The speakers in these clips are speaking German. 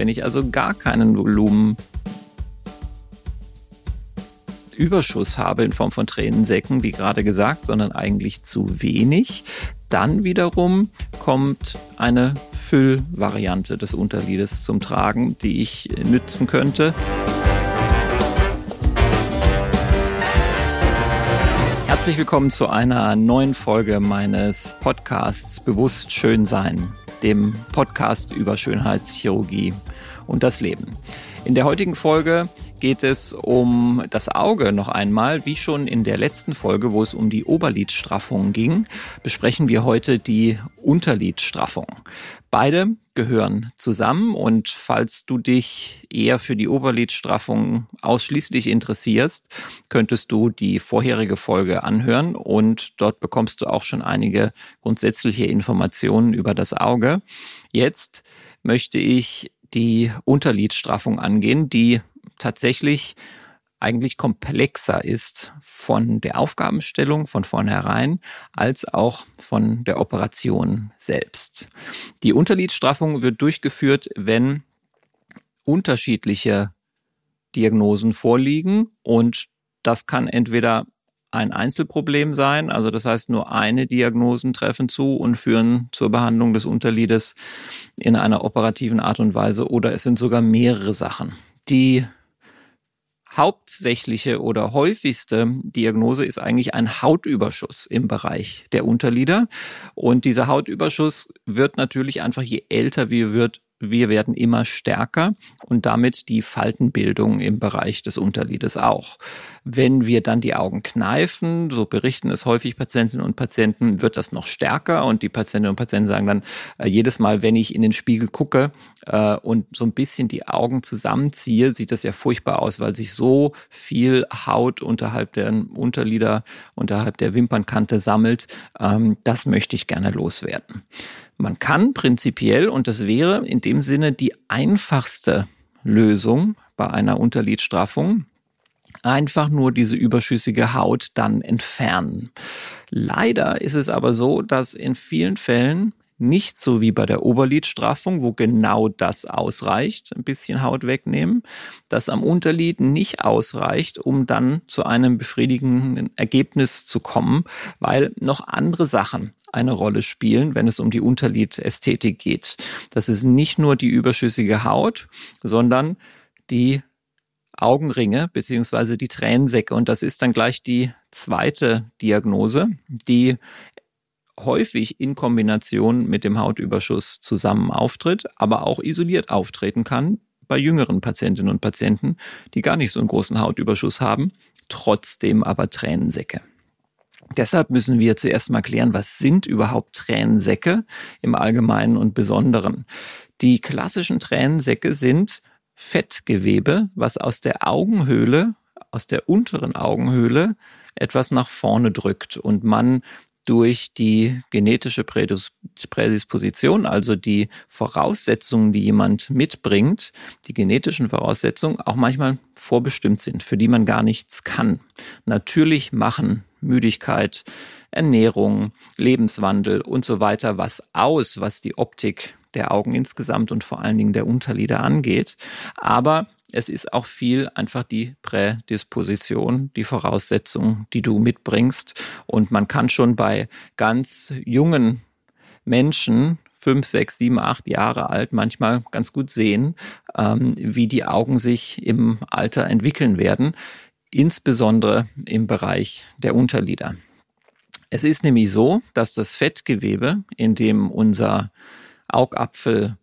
Wenn ich also gar keinen Volumen Überschuss habe in Form von Tränensäcken, wie gerade gesagt, sondern eigentlich zu wenig, dann wiederum kommt eine Füllvariante des Unterliedes zum Tragen, die ich nützen könnte. Herzlich willkommen zu einer neuen Folge meines Podcasts Bewusst Schön Sein, dem Podcast über Schönheitschirurgie und das Leben. In der heutigen Folge geht es um das Auge noch einmal. Wie schon in der letzten Folge, wo es um die Oberlidstraffung ging, besprechen wir heute die Unterlidstraffung. Beide gehören zusammen und falls du dich eher für die Oberlidstraffung ausschließlich interessierst, könntest du die vorherige Folge anhören und dort bekommst du auch schon einige grundsätzliche Informationen über das Auge. Jetzt möchte ich die Unterlidstraffung angehen, die tatsächlich eigentlich komplexer ist von der Aufgabenstellung von vornherein als auch von der Operation selbst. Die Unterlidstraffung wird durchgeführt, wenn unterschiedliche Diagnosen vorliegen und das kann entweder ein Einzelproblem sein, also das heißt nur eine Diagnosen treffen zu und führen zur Behandlung des Unterliedes in einer operativen Art und Weise oder es sind sogar mehrere Sachen. Die hauptsächliche oder häufigste Diagnose ist eigentlich ein Hautüberschuss im Bereich der Unterlider. Und dieser Hautüberschuss wird natürlich einfach, je älter wir wird, wir werden immer stärker und damit die Faltenbildung im Bereich des Unterlides auch. Wenn wir dann die Augen kneifen, so berichten es häufig Patientinnen und Patienten, wird das noch stärker und die Patientinnen und Patienten sagen dann äh, jedes Mal, wenn ich in den Spiegel gucke äh, und so ein bisschen die Augen zusammenziehe, sieht das ja furchtbar aus, weil sich so viel Haut unterhalb der Unterlider, unterhalb der Wimpernkante sammelt. Ähm, das möchte ich gerne loswerden. Man kann prinzipiell, und das wäre in dem Sinne die einfachste Lösung bei einer Unterlidstraffung, einfach nur diese überschüssige Haut dann entfernen. Leider ist es aber so, dass in vielen Fällen nicht so wie bei der Oberlidstraffung, wo genau das ausreicht, ein bisschen Haut wegnehmen, dass am Unterlid nicht ausreicht, um dann zu einem befriedigenden Ergebnis zu kommen, weil noch andere Sachen eine Rolle spielen, wenn es um die Unterlidästhetik geht. Das ist nicht nur die überschüssige Haut, sondern die Augenringe beziehungsweise die Tränensäcke. Und das ist dann gleich die zweite Diagnose, die häufig in Kombination mit dem Hautüberschuss zusammen auftritt, aber auch isoliert auftreten kann bei jüngeren Patientinnen und Patienten, die gar nicht so einen großen Hautüberschuss haben, trotzdem aber Tränensäcke. Deshalb müssen wir zuerst mal klären, was sind überhaupt Tränensäcke im Allgemeinen und Besonderen. Die klassischen Tränensäcke sind Fettgewebe, was aus der Augenhöhle, aus der unteren Augenhöhle etwas nach vorne drückt und man durch die genetische Prädisposition, also die Voraussetzungen, die jemand mitbringt, die genetischen Voraussetzungen auch manchmal vorbestimmt sind, für die man gar nichts kann. Natürlich machen Müdigkeit, Ernährung, Lebenswandel und so weiter was aus, was die Optik der Augen insgesamt und vor allen Dingen der Unterlider angeht. Aber es ist auch viel einfach die Prädisposition, die Voraussetzung, die du mitbringst. Und man kann schon bei ganz jungen Menschen, fünf, sechs, sieben, acht Jahre alt, manchmal ganz gut sehen, ähm, wie die Augen sich im Alter entwickeln werden, insbesondere im Bereich der Unterlider. Es ist nämlich so, dass das Fettgewebe, in dem unser Augapfel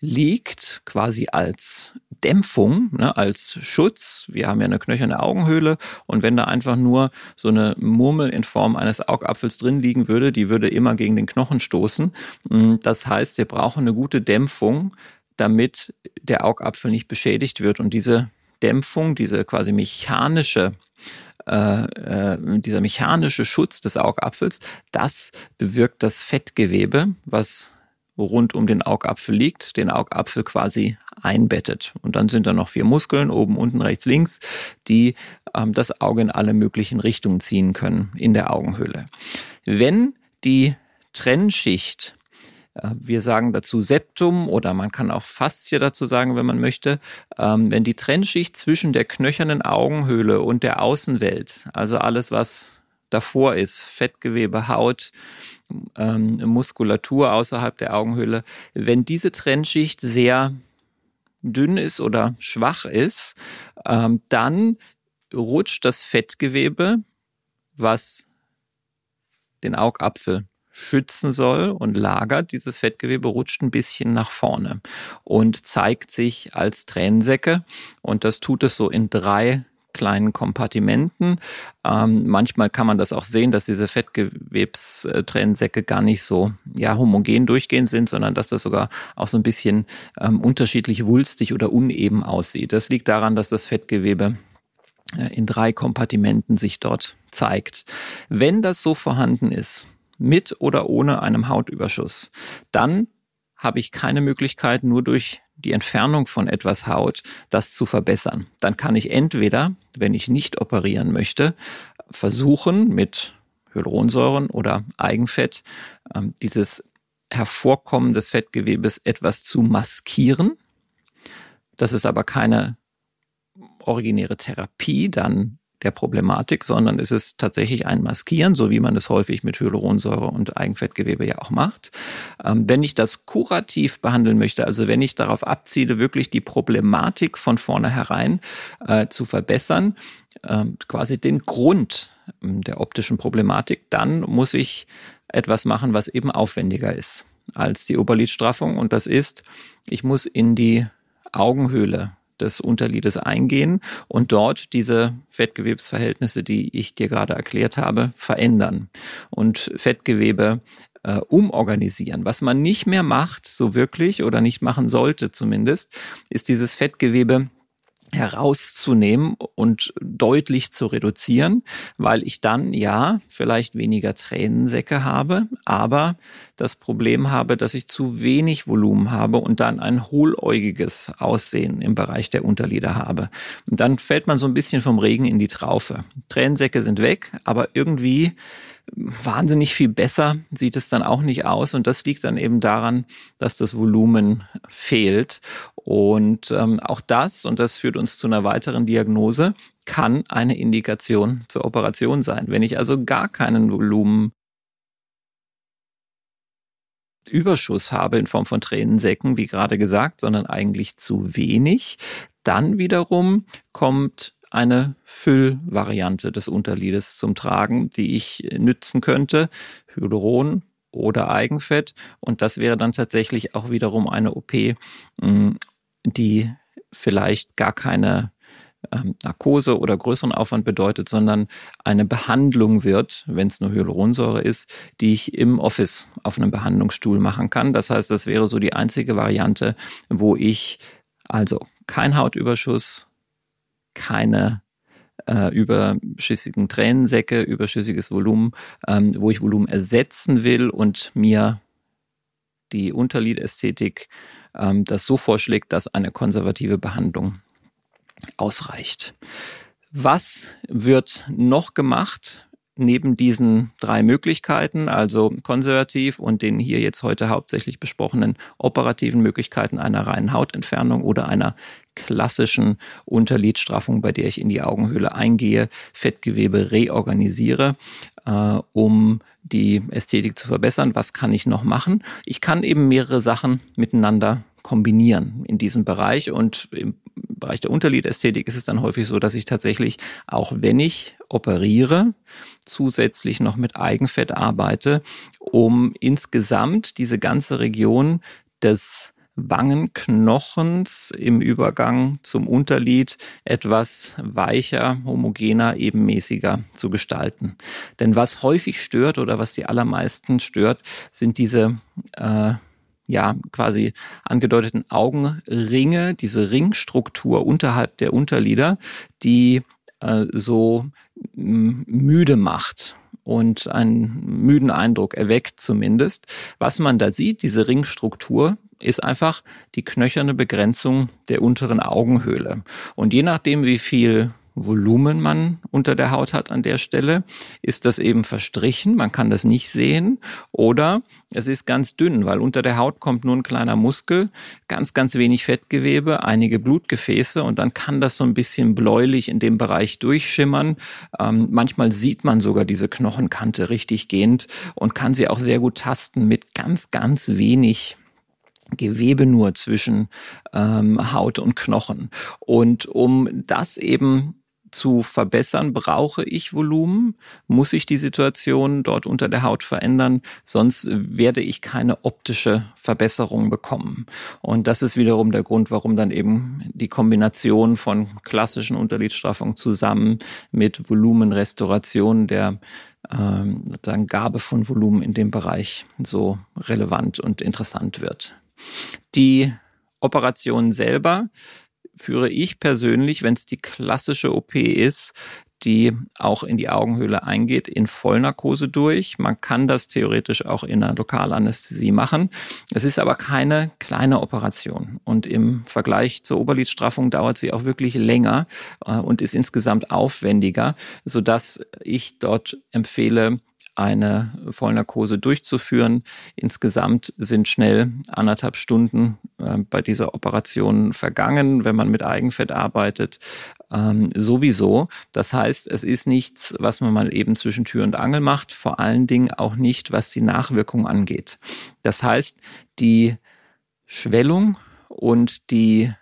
liegt, quasi als Dämpfung, ne, als Schutz. Wir haben ja eine knöcherne Augenhöhle und wenn da einfach nur so eine Murmel in Form eines Augapfels drin liegen würde, die würde immer gegen den Knochen stoßen. Mm, das heißt, wir brauchen eine gute Dämpfung, damit der Augapfel nicht beschädigt wird und diese Dämpfung, diese quasi mechanische äh, äh, dieser mechanische Schutz des Augapfels, das bewirkt das Fettgewebe, was rund um den Augapfel liegt, den Augapfel quasi einbettet. Und dann sind da noch vier Muskeln, oben, unten, rechts, links, die ähm, das Auge in alle möglichen Richtungen ziehen können in der Augenhöhle. Wenn die Trennschicht äh, wir sagen dazu Septum oder man kann auch Faszie dazu sagen, wenn man möchte. Ähm, wenn die Trennschicht zwischen der knöchernen Augenhöhle und der Außenwelt, also alles, was davor ist, Fettgewebe, Haut, ähm, Muskulatur außerhalb der Augenhöhle, wenn diese Trennschicht sehr dünn ist oder schwach ist, ähm, dann rutscht das Fettgewebe, was den Augapfel schützen soll und lagert. Dieses Fettgewebe rutscht ein bisschen nach vorne und zeigt sich als Tränensäcke. Und das tut es so in drei kleinen Kompartimenten. Ähm, manchmal kann man das auch sehen, dass diese Fettgewebstränensäcke gar nicht so ja, homogen durchgehend sind, sondern dass das sogar auch so ein bisschen ähm, unterschiedlich wulstig oder uneben aussieht. Das liegt daran, dass das Fettgewebe äh, in drei Kompartimenten sich dort zeigt. Wenn das so vorhanden ist, mit oder ohne einem Hautüberschuss, dann habe ich keine Möglichkeit, nur durch die Entfernung von etwas Haut das zu verbessern. Dann kann ich entweder, wenn ich nicht operieren möchte, versuchen mit Hyaluronsäuren oder Eigenfett ähm, dieses Hervorkommen des Fettgewebes etwas zu maskieren. Das ist aber keine originäre Therapie, dann der Problematik, sondern es ist tatsächlich ein Maskieren, so wie man es häufig mit Hyaluronsäure und Eigenfettgewebe ja auch macht. Ähm, wenn ich das kurativ behandeln möchte, also wenn ich darauf abziele, wirklich die Problematik von vornherein äh, zu verbessern, äh, quasi den Grund ähm, der optischen Problematik, dann muss ich etwas machen, was eben aufwendiger ist als die Oberlidstraffung. Und das ist, ich muss in die Augenhöhle des Unterliedes eingehen und dort diese Fettgewebsverhältnisse, die ich dir gerade erklärt habe, verändern und Fettgewebe äh, umorganisieren. Was man nicht mehr macht, so wirklich oder nicht machen sollte zumindest, ist dieses Fettgewebe herauszunehmen und deutlich zu reduzieren, weil ich dann ja vielleicht weniger Tränensäcke habe, aber das Problem habe, dass ich zu wenig Volumen habe und dann ein hohläugiges Aussehen im Bereich der Unterlider habe. Und dann fällt man so ein bisschen vom Regen in die Traufe. Tränensäcke sind weg, aber irgendwie wahnsinnig viel besser sieht es dann auch nicht aus. Und das liegt dann eben daran, dass das Volumen fehlt. Und ähm, auch das, und das führt uns zu einer weiteren Diagnose, kann eine Indikation zur Operation sein. Wenn ich also gar keinen Volumen Überschuss habe in Form von Tränensäcken, wie gerade gesagt, sondern eigentlich zu wenig, dann wiederum kommt eine Füllvariante des Unterliedes zum Tragen, die ich nützen könnte. Hyaluron oder Eigenfett. Und das wäre dann tatsächlich auch wiederum eine OP, mm, die vielleicht gar keine ähm, Narkose oder größeren Aufwand bedeutet, sondern eine Behandlung wird, wenn es nur Hyaluronsäure ist, die ich im Office auf einem Behandlungsstuhl machen kann. Das heißt, das wäre so die einzige Variante, wo ich also kein Hautüberschuss, keine äh, überschüssigen Tränensäcke, überschüssiges Volumen, ähm, wo ich Volumen ersetzen will und mir die Unterlidästhetik ähm, das so vorschlägt, dass eine konservative Behandlung ausreicht. Was wird noch gemacht? Neben diesen drei Möglichkeiten, also konservativ und den hier jetzt heute hauptsächlich besprochenen operativen Möglichkeiten einer reinen Hautentfernung oder einer klassischen Unterlidstraffung, bei der ich in die Augenhöhle eingehe, Fettgewebe reorganisiere, äh, um die Ästhetik zu verbessern. Was kann ich noch machen? Ich kann eben mehrere Sachen miteinander kombinieren in diesem Bereich. Und im Bereich der Unterlidästhetik ist es dann häufig so, dass ich tatsächlich, auch wenn ich operiere, zusätzlich noch mit Eigenfett arbeite, um insgesamt diese ganze Region des Wangenknochens im Übergang zum Unterlid etwas weicher, homogener, ebenmäßiger zu gestalten. Denn was häufig stört oder was die allermeisten stört, sind diese äh, ja quasi angedeuteten Augenringe, diese Ringstruktur unterhalb der Unterlider, die äh, so müde macht und einen müden Eindruck erweckt zumindest. Was man da sieht, diese Ringstruktur, ist einfach die knöcherne Begrenzung der unteren Augenhöhle. Und je nachdem, wie viel Volumen man unter der Haut hat an der Stelle. Ist das eben verstrichen, man kann das nicht sehen, oder es ist ganz dünn, weil unter der Haut kommt nur ein kleiner Muskel, ganz, ganz wenig Fettgewebe, einige Blutgefäße und dann kann das so ein bisschen bläulich in dem Bereich durchschimmern. Ähm, manchmal sieht man sogar diese Knochenkante richtig gehend und kann sie auch sehr gut tasten mit ganz, ganz wenig Gewebe nur zwischen ähm, Haut und Knochen. Und um das eben zu verbessern, brauche ich Volumen, muss ich die Situation dort unter der Haut verändern, sonst werde ich keine optische Verbesserung bekommen. Und das ist wiederum der Grund, warum dann eben die Kombination von klassischen Unterlidstraffungen zusammen mit Volumenrestauration der ähm, sozusagen Gabe von Volumen in dem Bereich so relevant und interessant wird. Die Operation selber führe ich persönlich, wenn es die klassische OP ist, die auch in die Augenhöhle eingeht, in Vollnarkose durch. Man kann das theoretisch auch in einer Lokalanästhesie machen. Es ist aber keine kleine Operation. Und im Vergleich zur Oberlidstraffung dauert sie auch wirklich länger äh, und ist insgesamt aufwendiger, sodass ich dort empfehle, eine Vollnarkose durchzuführen. Insgesamt sind schnell anderthalb Stunden äh, bei dieser Operation vergangen, wenn man mit Eigenfett arbeitet. Ähm, sowieso. Das heißt, es ist nichts, was man mal eben zwischen Tür und Angel macht, vor allen Dingen auch nicht, was die Nachwirkung angeht. Das heißt, die Schwellung und die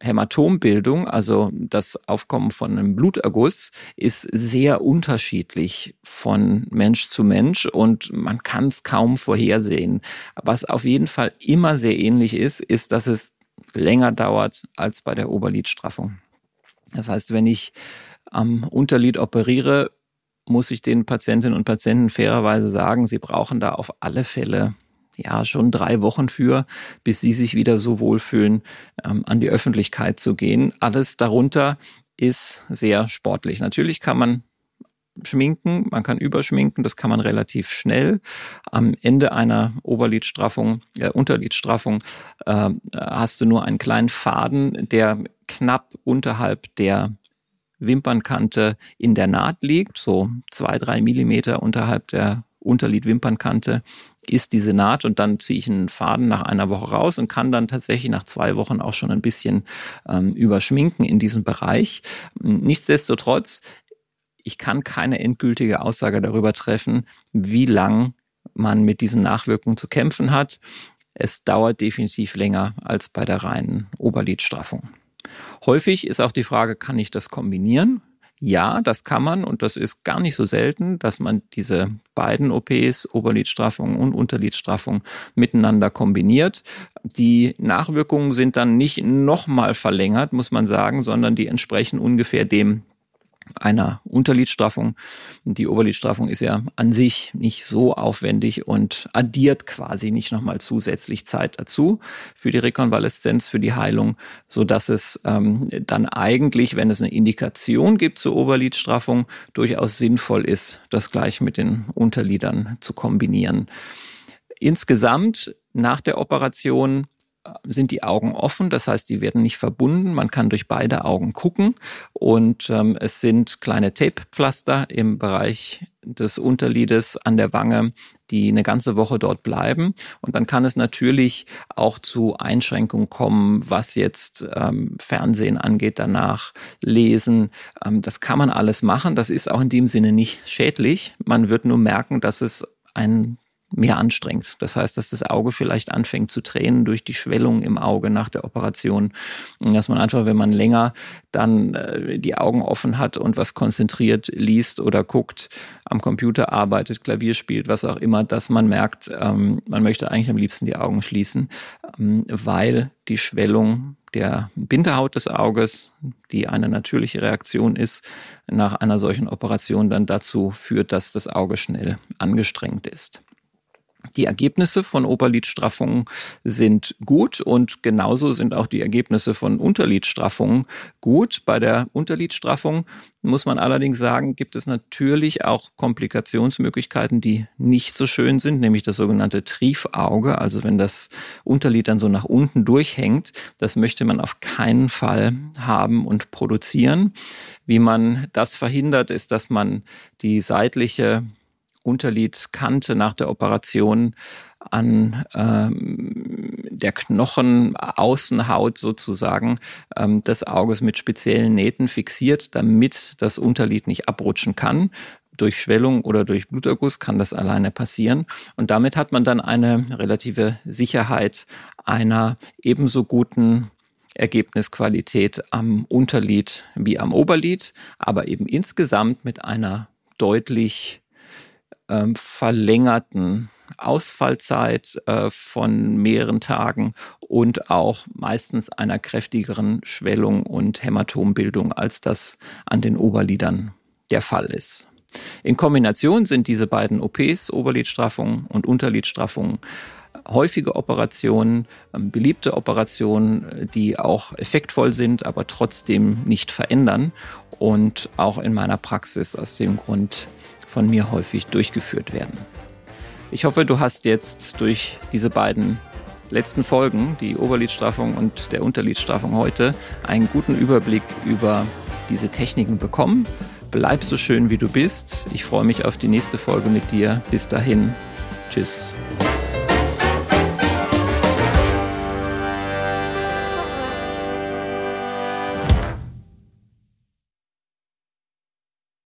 Hämatombildung, also das Aufkommen von einem Bluterguss, ist sehr unterschiedlich von Mensch zu Mensch und man kann es kaum vorhersehen. Was auf jeden Fall immer sehr ähnlich ist, ist, dass es länger dauert als bei der Oberlidstraffung. Das heißt, wenn ich am Unterlid operiere, muss ich den Patientinnen und Patienten fairerweise sagen, sie brauchen da auf alle Fälle ja schon drei Wochen für, bis sie sich wieder so wohlfühlen, ähm, an die Öffentlichkeit zu gehen. Alles darunter ist sehr sportlich. Natürlich kann man schminken, man kann überschminken, das kann man relativ schnell. Am Ende einer Oberlidstraffung, äh, Unterlidstraffung äh, hast du nur einen kleinen Faden, der knapp unterhalb der Wimpernkante in der Naht liegt, so zwei, drei Millimeter unterhalb der Unterlid-Wimpernkante ist diese Naht und dann ziehe ich einen Faden nach einer Woche raus und kann dann tatsächlich nach zwei Wochen auch schon ein bisschen ähm, überschminken in diesem Bereich. Nichtsdestotrotz, ich kann keine endgültige Aussage darüber treffen, wie lang man mit diesen Nachwirkungen zu kämpfen hat. Es dauert definitiv länger als bei der reinen Oberlidstraffung. Häufig ist auch die Frage, kann ich das kombinieren? Ja, das kann man und das ist gar nicht so selten, dass man diese beiden OPs, Oberlidstraffung und Unterlidstraffung, miteinander kombiniert. Die Nachwirkungen sind dann nicht nochmal verlängert, muss man sagen, sondern die entsprechen ungefähr dem einer Unterlidstraffung. Die Oberlidstraffung ist ja an sich nicht so aufwendig und addiert quasi nicht nochmal zusätzlich Zeit dazu für die Rekonvaleszenz, für die Heilung, so dass es ähm, dann eigentlich, wenn es eine Indikation gibt zur Oberlidstraffung, durchaus sinnvoll ist, das gleich mit den Unterlidern zu kombinieren. Insgesamt nach der Operation sind die Augen offen, das heißt, die werden nicht verbunden. Man kann durch beide Augen gucken und ähm, es sind kleine Tape-Pflaster im Bereich des Unterlides an der Wange, die eine ganze Woche dort bleiben. Und dann kann es natürlich auch zu Einschränkungen kommen, was jetzt ähm, Fernsehen angeht, danach lesen. Ähm, das kann man alles machen. Das ist auch in dem Sinne nicht schädlich. Man wird nur merken, dass es ein mehr anstrengt. Das heißt, dass das Auge vielleicht anfängt zu tränen durch die Schwellung im Auge nach der Operation. Dass man einfach, wenn man länger dann äh, die Augen offen hat und was konzentriert liest oder guckt, am Computer arbeitet, Klavier spielt, was auch immer, dass man merkt, ähm, man möchte eigentlich am liebsten die Augen schließen, ähm, weil die Schwellung der Bindehaut des Auges, die eine natürliche Reaktion ist, nach einer solchen Operation dann dazu führt, dass das Auge schnell angestrengt ist. Die Ergebnisse von Oberlidstraffungen sind gut und genauso sind auch die Ergebnisse von Unterlidstraffungen gut. Bei der Unterlidstraffung muss man allerdings sagen, gibt es natürlich auch Komplikationsmöglichkeiten, die nicht so schön sind, nämlich das sogenannte Triefauge. Also wenn das Unterlid dann so nach unten durchhängt, das möchte man auf keinen Fall haben und produzieren. Wie man das verhindert, ist, dass man die seitliche Unterlidkante nach der Operation an ähm, der Knochenaußenhaut sozusagen ähm, des Auges mit speziellen Nähten fixiert, damit das Unterlid nicht abrutschen kann. Durch Schwellung oder durch Bluterguss kann das alleine passieren. Und damit hat man dann eine relative Sicherheit einer ebenso guten Ergebnisqualität am Unterlid wie am Oberlid, aber eben insgesamt mit einer deutlich ähm, verlängerten Ausfallzeit äh, von mehreren Tagen und auch meistens einer kräftigeren Schwellung und Hämatombildung, als das an den Oberlidern der Fall ist. In Kombination sind diese beiden OPs, Oberlidstraffung und Unterlidstraffung, häufige Operationen, ähm, beliebte Operationen, die auch effektvoll sind, aber trotzdem nicht verändern und auch in meiner Praxis aus dem Grund von mir häufig durchgeführt werden. Ich hoffe, du hast jetzt durch diese beiden letzten Folgen, die Oberlidstraffung und der Unterlidstraffung heute, einen guten Überblick über diese Techniken bekommen. Bleib so schön, wie du bist. Ich freue mich auf die nächste Folge mit dir. Bis dahin. Tschüss.